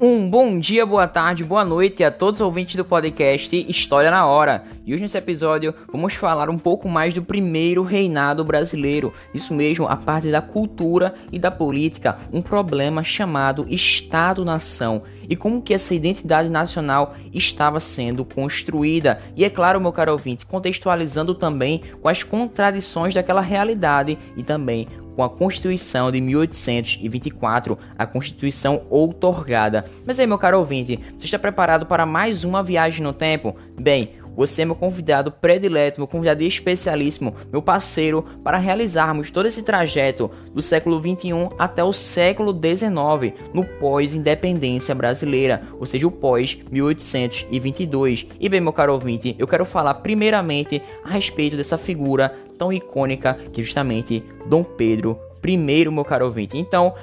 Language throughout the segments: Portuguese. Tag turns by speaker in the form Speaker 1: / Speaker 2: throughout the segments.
Speaker 1: Um bom dia, boa tarde, boa noite a todos os ouvintes do podcast História na Hora. E hoje nesse episódio vamos falar um pouco mais do primeiro reinado brasileiro. Isso mesmo, a parte da cultura e da política, um problema chamado Estado-nação e como que essa identidade nacional estava sendo construída. E é claro, meu caro ouvinte, contextualizando também com as contradições daquela realidade e também com a Constituição de 1824, a Constituição outorgada. Mas aí, meu caro ouvinte, você está preparado para mais uma viagem no tempo? Bem, você é meu convidado predileto, meu convidado especialíssimo, meu parceiro para realizarmos todo esse trajeto do século 21 até o século 19, no pós-independência brasileira, ou seja, o pós-1822. E bem, meu caro ouvinte, eu quero falar primeiramente a respeito dessa figura tão icônica que justamente Dom Pedro I, meu caro ouvinte. Então,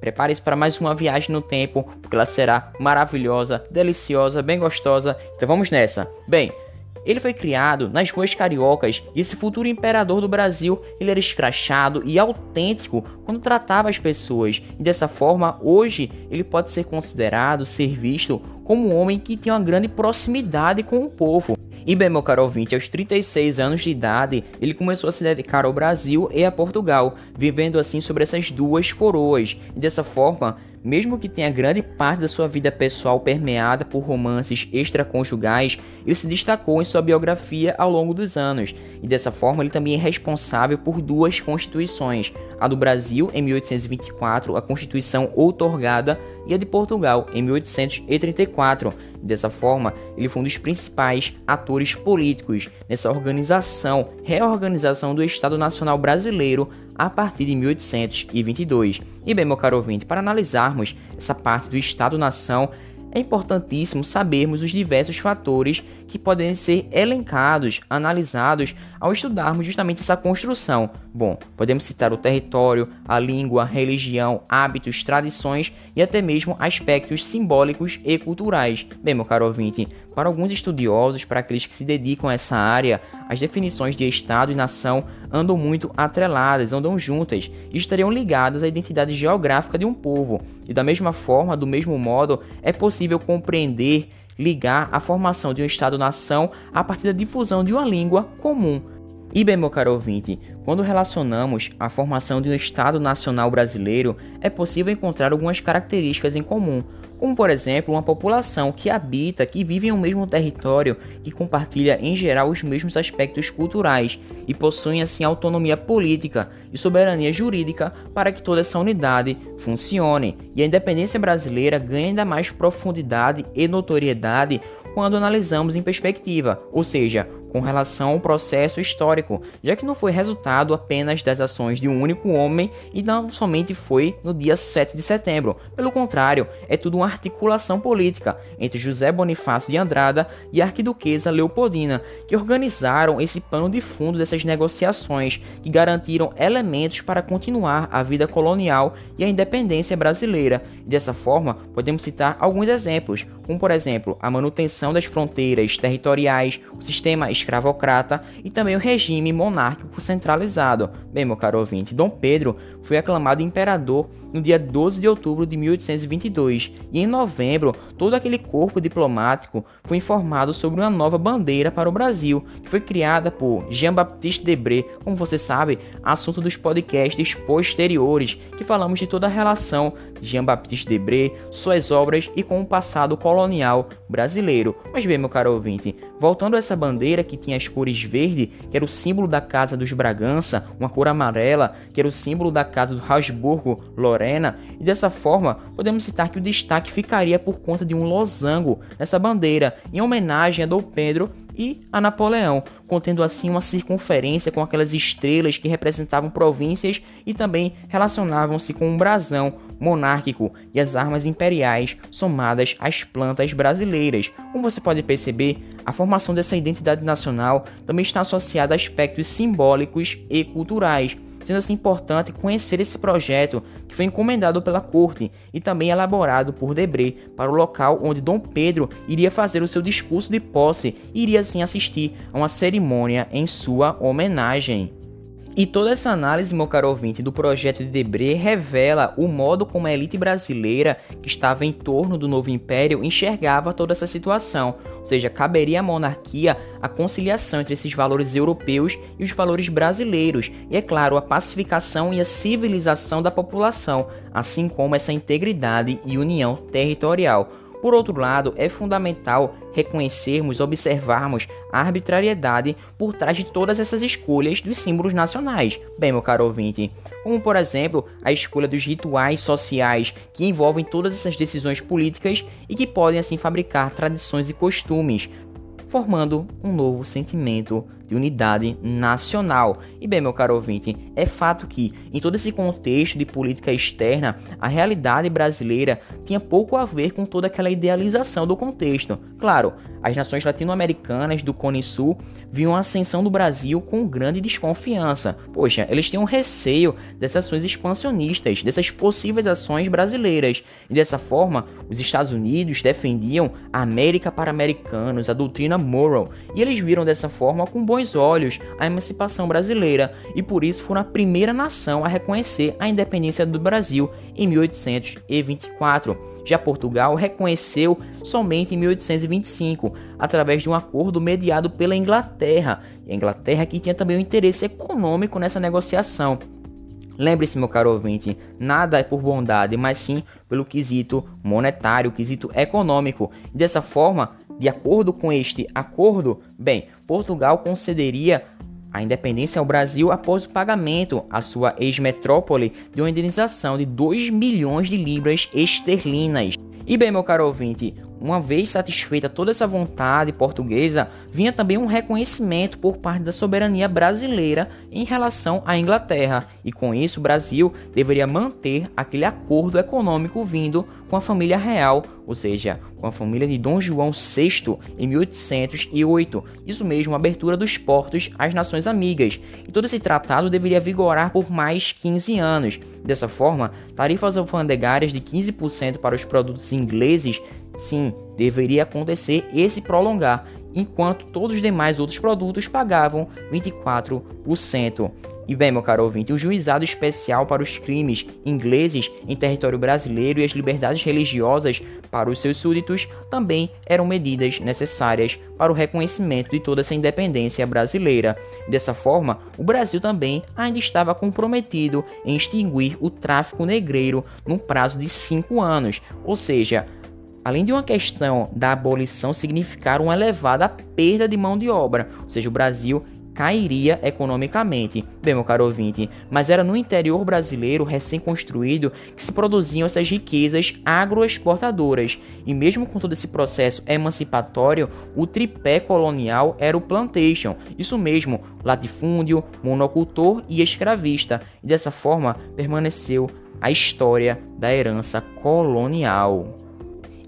Speaker 1: Prepare-se para mais uma viagem no tempo, porque ela será maravilhosa, deliciosa, bem gostosa. Então vamos nessa. Bem, ele foi criado nas ruas cariocas e esse futuro imperador do Brasil, ele era escrachado e autêntico quando tratava as pessoas. E dessa forma, hoje ele pode ser considerado, ser visto como um homem que tinha uma grande proximidade com o povo. E bem, meu caro ouvinte, aos 36 anos de idade, ele começou a se dedicar ao Brasil e a Portugal, vivendo assim sobre essas duas coroas. E dessa forma, mesmo que tenha grande parte da sua vida pessoal permeada por romances extraconjugais, ele se destacou em sua biografia ao longo dos anos, e dessa forma ele também é responsável por duas constituições, a do Brasil em 1824, a Constituição outorgada, e a de Portugal em 1834. E dessa forma, ele foi um dos principais atores políticos nessa organização, reorganização do Estado Nacional Brasileiro a partir de 1822. E bem, meu caro ouvinte, para analisarmos essa parte do Estado-nação, é importantíssimo sabermos os diversos fatores que podem ser elencados, analisados ao estudarmos justamente essa construção. Bom, podemos citar o território, a língua, a religião, hábitos, tradições e até mesmo aspectos simbólicos e culturais. Bem, meu caro ouvinte, para alguns estudiosos, para aqueles que se dedicam a essa área, as definições de Estado e nação andam muito atreladas, andam juntas e estariam ligadas à identidade geográfica de um povo. E da mesma forma, do mesmo modo, é possível compreender ligar a formação de um Estado-nação a partir da difusão de uma língua comum. E bem, meu caro ouvinte, quando relacionamos a formação de um Estado nacional brasileiro, é possível encontrar algumas características em comum, como por exemplo uma população que habita, que vive em um mesmo território, que compartilha em geral os mesmos aspectos culturais e possuem assim autonomia política e soberania jurídica para que toda essa unidade funcione. E a independência brasileira ganha ainda mais profundidade e notoriedade quando analisamos em perspectiva, ou seja, com relação ao processo histórico, já que não foi resultado apenas das ações de um único homem e não somente foi no dia 7 de setembro. Pelo contrário, é tudo uma articulação política entre José Bonifácio de Andrada e a arquiduquesa Leopoldina, que organizaram esse pano de fundo dessas negociações, que garantiram elementos para continuar a vida colonial e a independência brasileira. Dessa forma, podemos citar alguns exemplos, como por exemplo, a manutenção das fronteiras territoriais, o sistema escravocrata e também o regime monárquico centralizado. Bem, meu caro ouvinte, Dom Pedro foi aclamado imperador no dia 12 de outubro de 1822 e em novembro todo aquele corpo diplomático foi informado sobre uma nova bandeira para o Brasil, que foi criada por Jean-Baptiste Debré, como você sabe, assunto dos podcasts posteriores, que falamos de toda a relação de Jean-Baptiste Debré, suas obras e com o passado colonial brasileiro. Mas bem, meu caro ouvinte, voltando a essa bandeira que tinha as cores verde, que era o símbolo da Casa dos Bragança, uma cor amarela, que era o símbolo da Casa do Habsburgo-Lorena, e dessa forma podemos citar que o destaque ficaria por conta de um losango nessa bandeira, em homenagem a Dom Pedro e a Napoleão, contendo assim uma circunferência com aquelas estrelas que representavam províncias e também relacionavam-se com um brasão monárquico e as armas imperiais somadas às plantas brasileiras. Como você pode perceber, a formação dessa identidade nacional também está associada a aspectos simbólicos e culturais, sendo assim importante conhecer esse projeto que foi encomendado pela corte e também elaborado por Debré para o local onde Dom Pedro iria fazer o seu discurso de posse e iria assim assistir a uma cerimônia em sua homenagem. E toda essa análise, meu caro ouvinte, do projeto de Debré revela o modo como a elite brasileira que estava em torno do novo império enxergava toda essa situação. Ou seja, caberia à monarquia a conciliação entre esses valores europeus e os valores brasileiros, e é claro, a pacificação e a civilização da população, assim como essa integridade e união territorial. Por outro lado, é fundamental reconhecermos, observarmos a arbitrariedade por trás de todas essas escolhas dos símbolos nacionais. Bem, meu caro ouvinte, como por exemplo a escolha dos rituais sociais que envolvem todas essas decisões políticas e que podem assim fabricar tradições e costumes, formando um novo sentimento de unidade nacional. E bem, meu caro ouvinte, é fato que, em todo esse contexto de política externa, a realidade brasileira tinha pouco a ver com toda aquela idealização do contexto. Claro, as nações latino-americanas do Cone Sul viam a ascensão do Brasil com grande desconfiança. Poxa, eles tinham receio dessas ações expansionistas, dessas possíveis ações brasileiras. E dessa forma, os Estados Unidos defendiam a América para americanos, a doutrina Monroe, e eles viram dessa forma com bons olhos a emancipação brasileira e por isso foram a primeira nação a reconhecer a independência do Brasil em 1824. Já Portugal reconheceu somente em 1825, através de um acordo mediado pela Inglaterra. E a Inglaterra que tinha também um interesse econômico nessa negociação. Lembre-se, meu caro ouvinte, nada é por bondade, mas sim pelo quesito monetário, quesito econômico. Dessa forma, de acordo com este acordo, bem, Portugal concederia a independência ao Brasil após o pagamento à sua ex-metrópole de uma indenização de 2 milhões de libras esterlinas. E bem, meu caro ouvinte, uma vez satisfeita toda essa vontade portuguesa, vinha também um reconhecimento por parte da soberania brasileira em relação à Inglaterra, e com isso o Brasil deveria manter aquele acordo econômico vindo com a família real, ou seja, com a família de Dom João VI em 1808. Isso mesmo, abertura dos portos às nações amigas. E todo esse tratado deveria vigorar por mais 15 anos. Dessa forma, tarifas alfandegárias de 15% para os produtos ingleses Sim, deveria acontecer esse prolongar, enquanto todos os demais outros produtos pagavam 24%. E bem, meu caro ouvinte, o juizado especial para os crimes ingleses em território brasileiro e as liberdades religiosas para os seus súditos também eram medidas necessárias para o reconhecimento de toda essa independência brasileira. Dessa forma, o Brasil também ainda estava comprometido em extinguir o tráfico negreiro num prazo de cinco anos, ou seja, além de uma questão da abolição significar uma elevada perda de mão de obra, ou seja, o Brasil cairia economicamente. Bem, meu caro ouvinte, mas era no interior brasileiro recém-construído que se produziam essas riquezas agroexportadoras. E mesmo com todo esse processo emancipatório, o tripé colonial era o plantation. Isso mesmo, latifúndio, monocultor e escravista. E dessa forma permaneceu a história da herança colonial.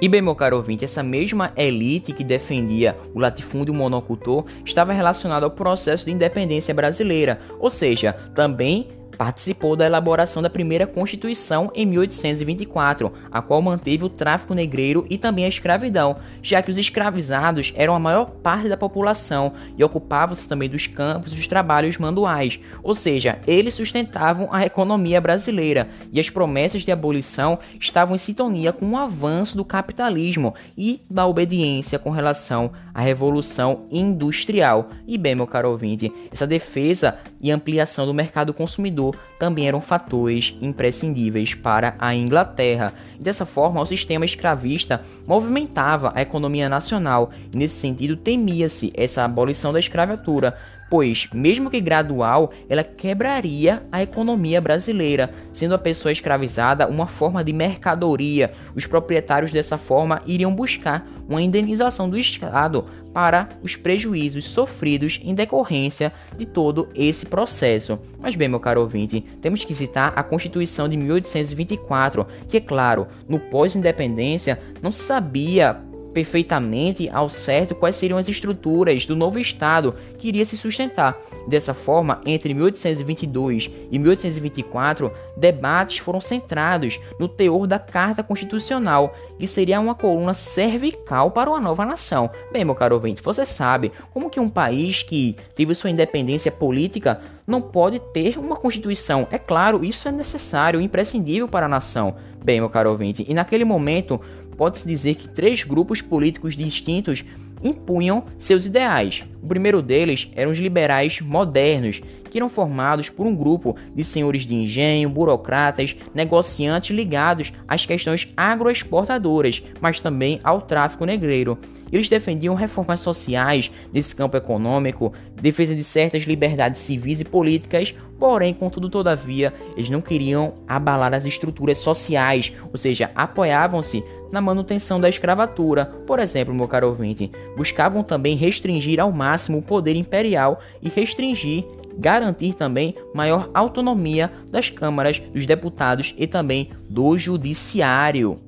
Speaker 1: E bem, meu caro ouvinte, essa mesma elite que defendia o latifúndio monocultor estava relacionada ao processo de independência brasileira, ou seja, também participou da elaboração da primeira Constituição em 1824, a qual manteve o tráfico negreiro e também a escravidão, já que os escravizados eram a maior parte da população e ocupavam-se também dos campos e dos trabalhos manuais, ou seja, eles sustentavam a economia brasileira e as promessas de abolição estavam em sintonia com o avanço do capitalismo e da obediência com relação à revolução industrial. E bem, meu caro ouvinte, essa defesa e ampliação do mercado consumidor também eram fatores imprescindíveis para a Inglaterra. Dessa forma, o sistema escravista movimentava a economia nacional e, nesse sentido, temia-se essa abolição da escravatura, pois, mesmo que gradual, ela quebraria a economia brasileira, sendo a pessoa escravizada uma forma de mercadoria. Os proprietários dessa forma iriam buscar uma indenização do Estado para os prejuízos sofridos em decorrência de todo esse processo. Mas bem, meu caro ouvinte, temos que citar a Constituição de 1824, que é claro, no pós-independência não se sabia perfeitamente ao certo quais seriam as estruturas do novo Estado que iria se sustentar. Dessa forma, entre 1822 e 1824, debates foram centrados no teor da Carta Constitucional, que seria uma coluna cervical para uma nova nação. Bem, meu caro ouvinte, você sabe como que um país que teve sua independência política não pode ter uma constituição. É claro, isso é necessário, imprescindível para a nação. Bem, meu caro ouvinte, e naquele momento pode-se dizer que três grupos políticos distintos impunham seus ideais. O primeiro deles eram os liberais modernos, que eram formados por um grupo de senhores de engenho, burocratas, negociantes ligados às questões agroexportadoras, mas também ao tráfico negreiro. Eles defendiam reformas sociais nesse campo econômico, defesa de certas liberdades civis e políticas, porém, contudo, todavia, eles não queriam abalar as estruturas sociais, ou seja, apoiavam-se na manutenção da escravatura. Por exemplo, meu caro ouvinte, buscavam também restringir ao máximo o poder imperial e restringir garantir também maior autonomia das câmaras dos deputados e também do judiciário.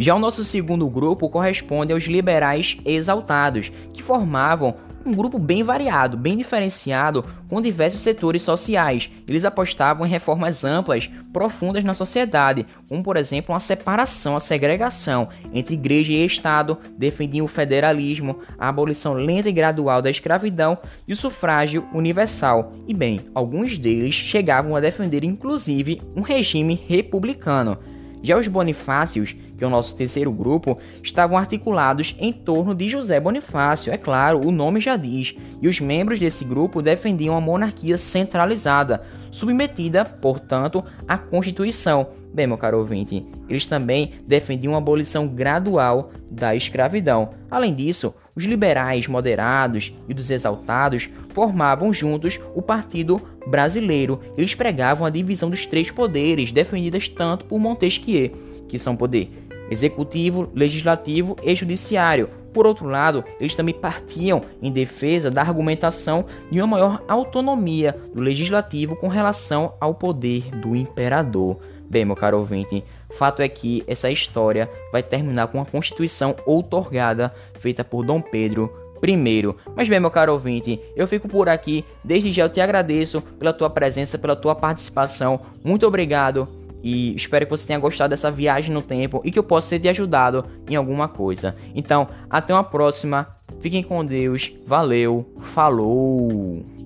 Speaker 1: Já o nosso segundo grupo corresponde aos liberais exaltados, que formavam um grupo bem variado, bem diferenciado, com diversos setores sociais. Eles apostavam em reformas amplas, profundas na sociedade, como por exemplo uma separação, a segregação entre igreja e Estado, defendiam o federalismo, a abolição lenta e gradual da escravidão e o sufrágio universal. E bem, alguns deles chegavam a defender inclusive um regime republicano. Já os Bonifácios, que é o nosso terceiro grupo, estavam articulados em torno de José Bonifácio, é claro, o nome já diz, e os membros desse grupo defendiam a monarquia centralizada, submetida, portanto, à Constituição. Bem, meu caro ouvinte, eles também defendiam a abolição gradual da escravidão. Além disso, os liberais moderados e dos exaltados formavam juntos o Partido Brasileiro. Eles pregavam a divisão dos três poderes, defendidas tanto por Montesquieu, que são poder executivo, legislativo e judiciário. Por outro lado, eles também partiam em defesa da argumentação de uma maior autonomia do legislativo com relação ao poder do imperador. Bem, meu caro ouvinte, fato é que essa história vai terminar com uma constituição outorgada feita por Dom Pedro I. Mas bem, meu caro ouvinte, eu fico por aqui. Desde já eu te agradeço pela tua presença, pela tua participação. Muito obrigado e espero que você tenha gostado dessa viagem no tempo e que eu possa ter te ajudado em alguma coisa. Então, até uma próxima. Fiquem com Deus. Valeu. Falou.